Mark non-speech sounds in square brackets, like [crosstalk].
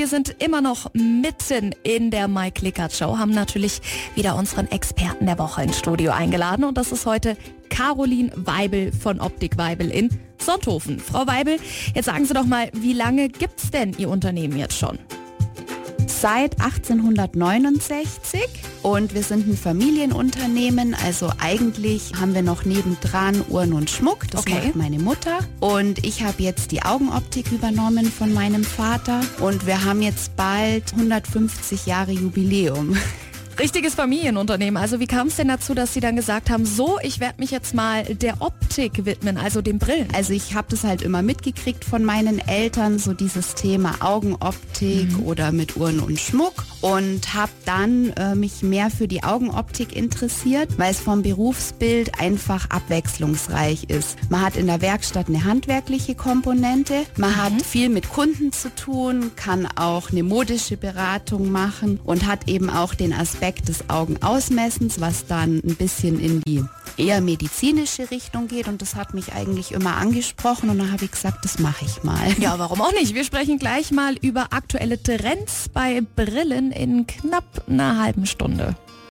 wir sind immer noch mitten in der Mike Lickert Show, haben natürlich wieder unseren Experten der Woche ins Studio eingeladen und das ist heute Caroline Weibel von Optik Weibel in Sonthofen. Frau Weibel, jetzt sagen Sie doch mal, wie lange gibt's denn Ihr Unternehmen jetzt schon? Seit 1869 und wir sind ein Familienunternehmen. Also eigentlich haben wir noch nebendran Uhren und Schmuck. Das Okay. macht meine Mutter. Und ich habe jetzt die Augenoptik übernommen von meinem Vater. Und wir haben jetzt bald 150 Jahre Jubiläum. [laughs] Richtiges Familienunternehmen. Also wie kam es denn dazu, dass Sie dann gesagt haben, so, ich werde mich jetzt mal der Optik widmen, also den Brillen? Also ich habe das halt immer mitgekriegt von meinen Eltern, so dieses Thema Augenoptik oder mit Uhren und Schmuck und habe dann äh, mich mehr für die Augenoptik interessiert, weil es vom Berufsbild einfach abwechslungsreich ist. Man hat in der Werkstatt eine handwerkliche Komponente, man hat viel mit Kunden zu tun, kann auch eine modische Beratung machen und hat eben auch den Aspekt des Augenausmessens, was dann ein bisschen in die eher medizinische Richtung geht und das hat mich eigentlich immer angesprochen und dann habe ich gesagt, das mache ich mal. Ja, warum auch nicht? Wir sprechen gleich mal über aktuelle Trends bei Brillen in knapp einer halben Stunde.